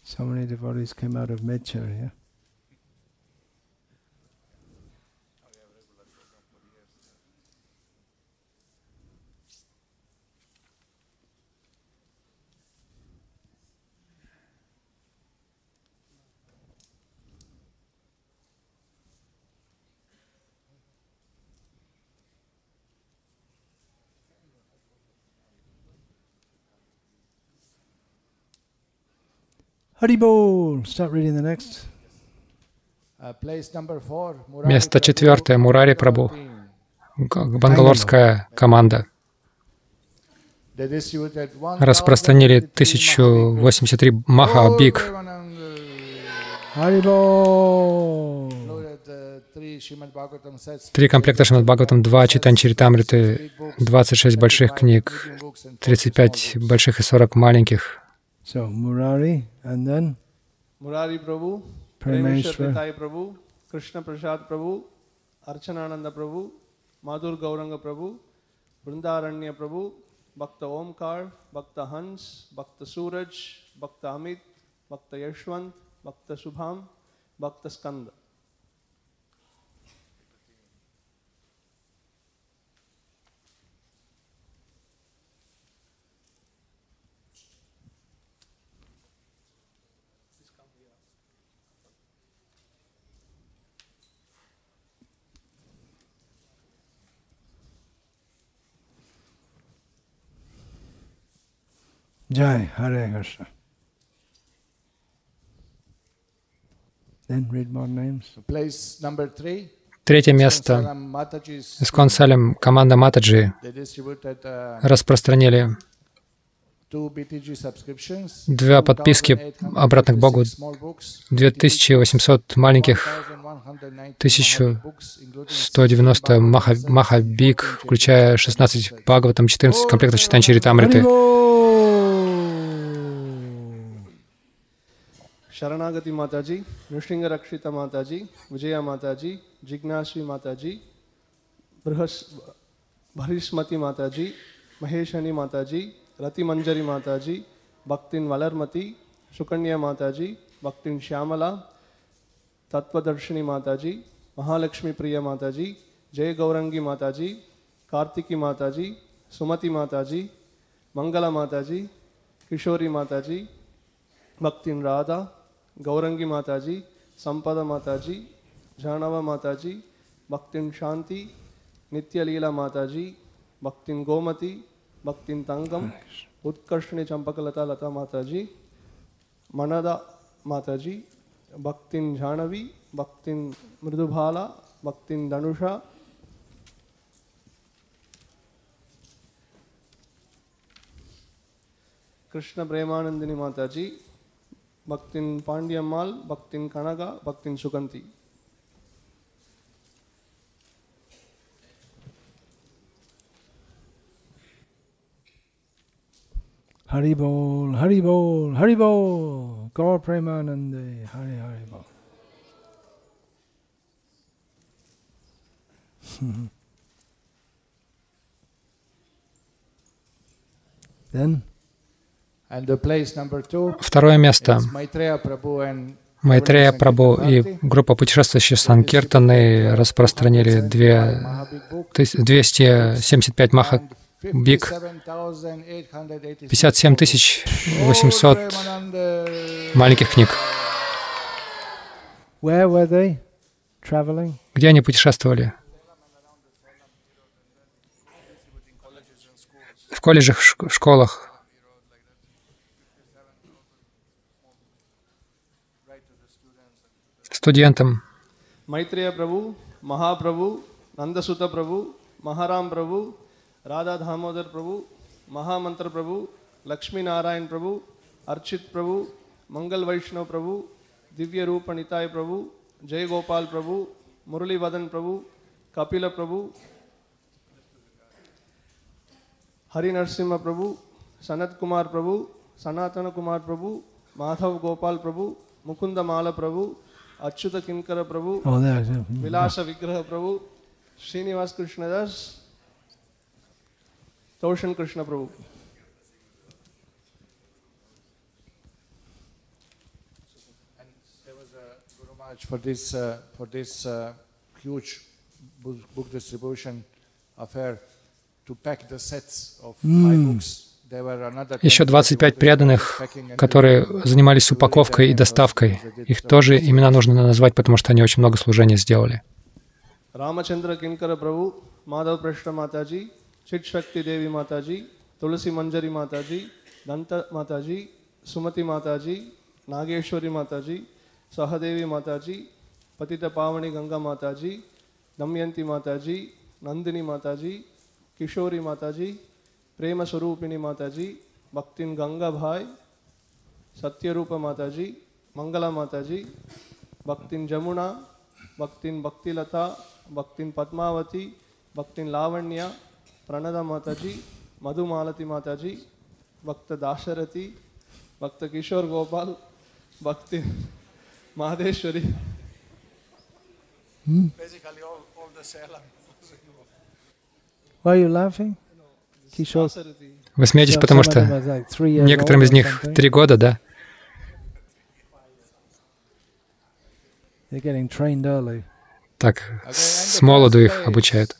A: So many devotees came out of Medchur, yeah? Haribol! Start reading the next.
E: Uh,
B: Место четвертое, Мурари Прабу, бангалорская команда. Распространили
E: 1083
B: 1083 Маха Биг.
E: Uh,
B: Три комплекта Шримад Бхагаватам, два Читань Чаритамриты, 26 больших книг,
E: reading books and
B: 35 больших и 40 маленьких.
A: So Murari and then Murari
D: Prabhu, Premeshwar Prabhu, Krishna Prasad Prabhu, Archanananda Prabhu, Madhur Gauranga Prabhu, Vrindaranya Prabhu, Bhakta Omkar, Bhakta Hans, Bhakta Suraj, Bhakta Amit, Bhakta Yashwant, Bhakta Subham, Bhakta Skanda.
A: Jai, Hare Krishna. Then read more names.
E: Place number three,
B: Третье место. Искон Салем, команда Матаджи
E: uh,
B: распространили
E: two BTG subscriptions,
B: Две подписки
E: 2,856
B: обратно к Богу,
E: small books,
B: 2800 маленьких,
E: 1190 books, including
B: 190 Маха, включая 16 Бхагаватам, 14 комплектов Читань Чаритамриты.
D: शरणागति माता जी नृसिंह रक्षिता माता जी विजया माता जी जिज्ञासी माता जी बृहस भरिस्मती माता जी महेशनी माता जी रति मंजरी माता जी भक्तिन वलरमती सुकन्या माता जी भक्तिन श्यामला तत्वदर्शिनी माता जी महालक्ष्मी प्रिय माता जी जय गौरंगी माता जी कार्तिकी माता जी सुमति माता जी मंगला माता जी किशोरी माता जी भक्तिन राधा गौरंगी माता जी संपदा माता जी जानवा माता भक्तिन शांति नित्य लीला माता जी भक्तिन गोमती भक्तिन तंगम उत्कर्षणी चंपकलता लता माता जी मनदा माता भक्तिन जानवी भक्तिन मृदुभाला भक्तिन धनुषा। कृष्ण प्रेमानंदिनी माता जी भक्तिन पांड्यमाल भक्तिन कणगा भक्तिन
A: सुगंधी हरि बोल हरि बोल हरि बोल। गौर
E: प्रेमानंदे हरे, हरि बोल। Then
B: Второе место.
E: is Maitreya Prabhu and
B: Майтрея Прабу и группа путешествующих Санкиртаны распространили две
E: Mahabig book.
B: тыс- 275 Маха Биг,
E: 57,880
B: 57 800
E: Premanande.
B: маленьких книг.
A: where were they traveling?
B: Где они путешествовали? В колледжах, шк- школах. студентам.
D: Майтрея Прабу, Маха Прабу, Нандасута Прабу, Махарам Прабу, Рада Дамодар Прабу, Маха Мантр Прабу, Лакшми Нараян Прабу, Арчит Прабу, Mangal Vaishnav Prabhu, Divya Rupa Nitai Prabhu, Jay Gopal Prabhu, Murali Vadan Prabhu, Kapila Prabhu, Hari Narsimha Prabhu, Sanat Kumar Prabhu, Sanatana Kumar Prabhu, Madhav Gopal Prabhu, Mukunda Mala Prabhu, ಅಚ್ಯುತ ಕಿಂಕರ ಪ್ರಭು ವಿಲಾಸ ವಿಗ್ರಹ ಪ್ರಭು
E: ಶ್ರೀನಿವಾಸ್ ಕೃಷ್ಣದಾಸ್ ತೌಷನ್ ಕೃಷ್ಣ ಪ್ರಭು. For this uh, for this uh, huge book distribution affair to pack the sets of mm. my books.
B: еще 25 преданных, которые занимались упаковкой и доставкой. Их тоже имена нужно назвать, потому что они очень много служения сделали.
D: Сумати Матаджи, Нагешвари Матаджи, Сахадеви Матаджи, Патита Павани Ганга Матаджи, Дамьянти Матаджи, Нандини Матаджи, Кишори Матаджи, प्रेम स्वरूपिणी माता जी भक्तिन गंगा भाई सत्यरूप माता जी मंगला माता जी भक्तिन जमुना भक्तिन भक्तिलता भक्तिन पद्मावती भक्तिन लावण्य प्रणदा माता जी मधुमालती माता जी भक्त दाशरथी भक्त किशोर गोपाल भक्ति माधेश्वरी
E: basically all, all the Salem.
A: why are you laughing?
B: Вы смеетесь, потому что некоторым из них три года, да? Так, с молоду их обучают.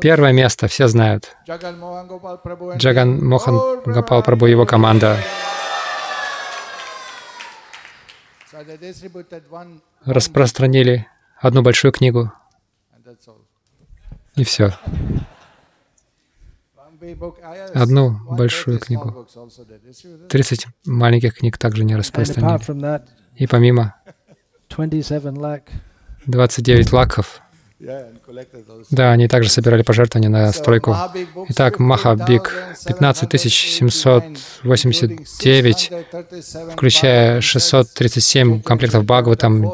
B: Первое место, все знают. Джаган Мохан Гапал Прабу, его команда. Распространили одну большую книгу. И все. Одну
E: 130
B: большую книгу.
E: books also they distributed.
B: 30 маленьких книг также не распространили. И помимо
A: 27 lakh
B: 29 лаков, Да, они также собирали пожертвования на стройку. Итак, Махабиг 15789, включая 637 комплектов Бхагаватам,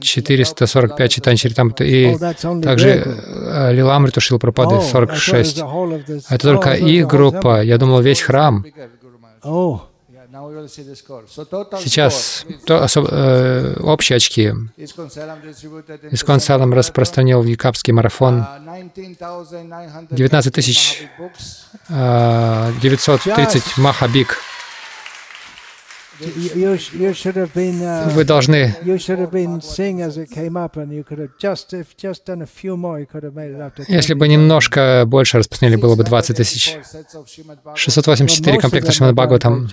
B: 445 читаний Чаритамрита и также э, Лиламриту
A: was
B: 46.
A: the whole of this-
B: Это только их группа. Я думал, весь храм. Сейчас то, особ- э, общие очки.
E: Искон Салам
B: распространил в Якапский марафон
E: Uh, 19,900
B: 19 тысяч
E: Mahabig books.
B: э, 930 Махабик.
A: you, you, sh- you should have been. Uh,
B: Вы должны. Если
A: 20.
B: бы немножко больше распространили, было бы 20 тысяч. 684 комплекта Шримад Бхагаватам.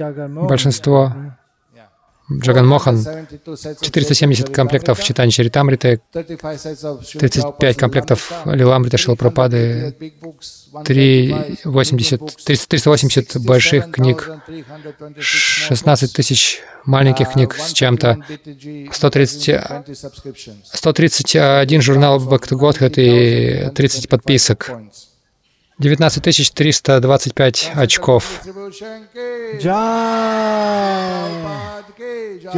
B: Большинство Джаган Мохан, 470 комплектов читания Чаритамриты, 35 комплектов Лиламрита Шилпрапады, 380, 380 больших книг, 16 тысяч маленьких книг с чем-то, 130, 131 журнал Бхактагодхат и 30 подписок, 19 325 очков.
A: Jai,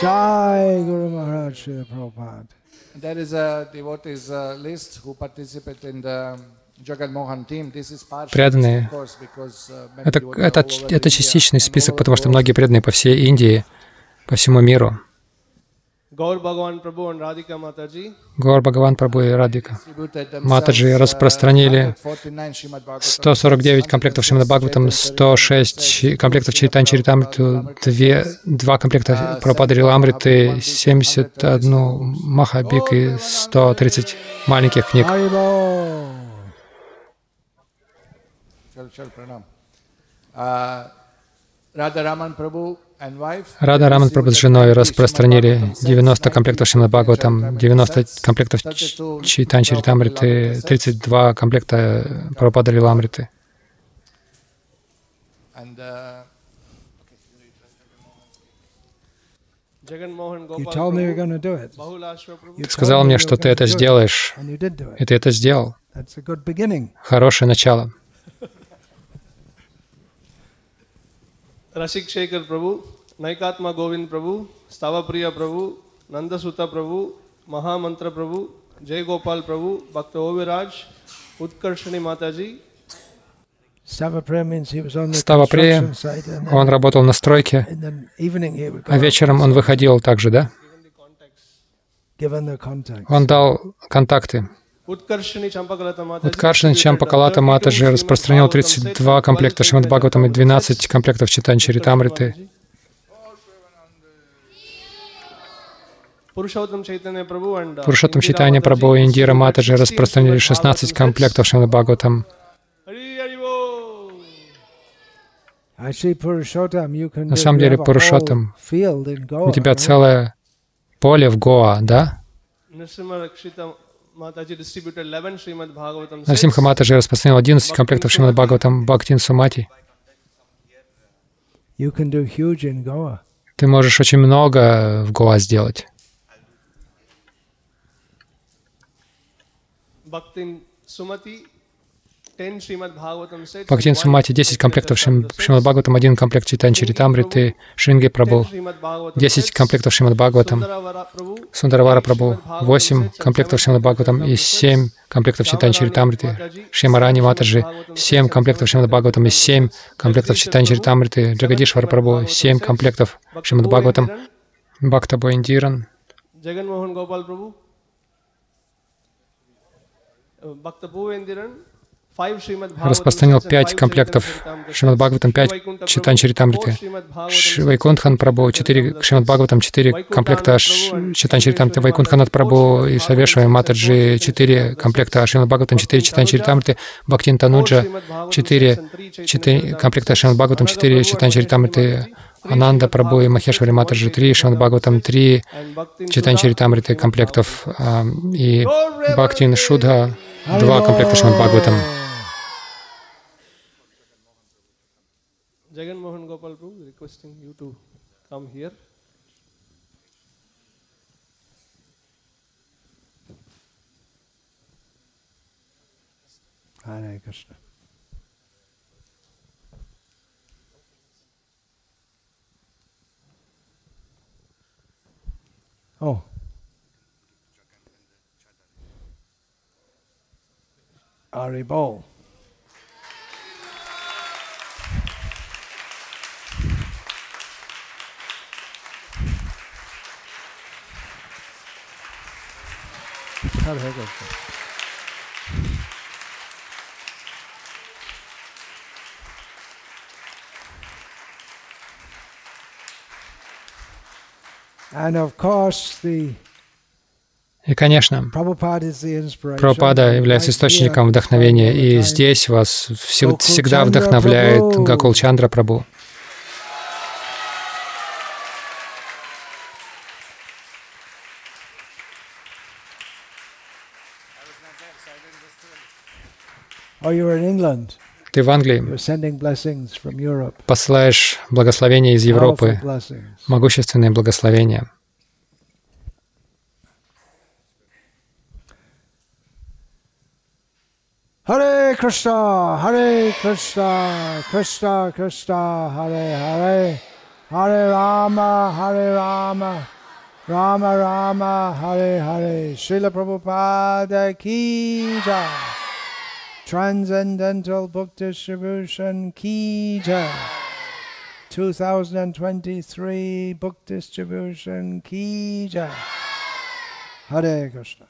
A: Jai Guru Maharaj Srila Prabhupada.
E: There is a devotees uh, list who participate in the Jagan Mohan team. This is partial,
B: Преданные.
E: of course, because uh, many
B: Это, это, это частичный список, потому что многие преданные по всей Индии, по всему миру. Гор Бхагаван Прабху и Радика Матаджи распространили
E: 149
B: комплектов Шримад Бхагаватам, 106 комплектов Чаритан Чаритамриту, 2, 2 комплекта Прабхады Ламриты, 71 Махабик и 130 маленьких книг.
E: Радха Прабху
B: Рада Раман Прабху с женой распространили 90 комплектов Шимад Бхагаватам, 90 комплектов Читан Чаритамриты, 32 комплекта
D: Прабхупада
A: Ламриты.
B: Ты сказал мне, что ты это сделаешь, и ты это сделал. Хорошее начало.
D: રસિક શેખર પ્રભુ નૈકાત્મા ગોવિંદ પ્રભુ સ્તવપ્રિય પ્રભુ
A: નંદસુત પ્રભુ મહામંત્ર પ્રભુ જય ગોપાલ
B: પ્રભુ
A: ભક્ત ઓવિરાજ ઉત્કર્ષણી માતાજી
B: он работал на стройке, а вечером он выходил также, да? Он дал контакты. Уткаршин Чампакалата Матаджи распространил 32 комплекта Шримад Бхагаватам и 12 комплектов Читань Чаритамриты. Пурушоттам Читания Прабху и Индира Матаджи распространили 16 комплектов Шримад Бхагаватам. На самом деле, Пурушоттам, у тебя целое поле в Гоа, да? Нарсимха Матаджи распространил 11 комплектов Шримад Бхагаватам Бхактин Сумати. Ты можешь очень много в Гоа сделать. Бхагаватин Сумати 10 комплектов Шримад Бхагаватам, один комплект Читан Чаритамриты, Шинги Прабу, 10 комплектов Шримад Бхагаватам, Сундаравара Прабу, 8 комплектов Шримад Бхагаватам и 7 комплектов читан Чаритамриты, Шримарани Матаджи, 7 комплектов Шримад Бхагаватам и 7 комплектов читан Чаритамриты, Джагадишвар Прабу, 7 комплектов Шримад Бхагаватам, Бхакта Боиндиран,
D: Jagan Mohan
B: распространил 5 комплектов Шримад Бхагаватам, 5 Читань Чаритамриты, Вайкунтхан Прабhu 4 Шримад Бхагаватам, 4 комплекта Читань Чаритамриты, Вайкунтханат Прабhu и Савешвай Матаджи 4 комплекта Шримад Бхагаватам, 4 Читань Чаритамриты, Бхактин Тануджа 4 4 комплекта Шримад Бхагаватам, 4 Читань Чаритамриты, Ананда Прабhu и Махешвари Матаджи 3 Шримад Бхагаватам, 3 Читань Чаритамриты комплектов а, и Бхактин Шudha 2 комплекта Шримад Бхагаватам.
D: Jagan Mohan Gopal Prabhu requesting you to come here.
A: Hare Krishna. Oh. Aribol. Course, the
B: И, конечно,
A: Prabhupada is the inspiration.
B: Прабхупада является источником вдохновения, и здесь вас всегда вдохновляет. Гакул Чандра Прабу.
A: Oh, you were in England.
B: Ты в Англии посылаешь благословения из Европы, могущественные благословения.
A: Krishna, Hare Krishna, Krishna Krishna, Hare Hare, Hare Rama, Hare Rama, Rama Rama, Hare Hare. Srila Prabhupada ki jai. Transcendental Book Distribution ki 2023 Book Distribution jai. Hare Krishna.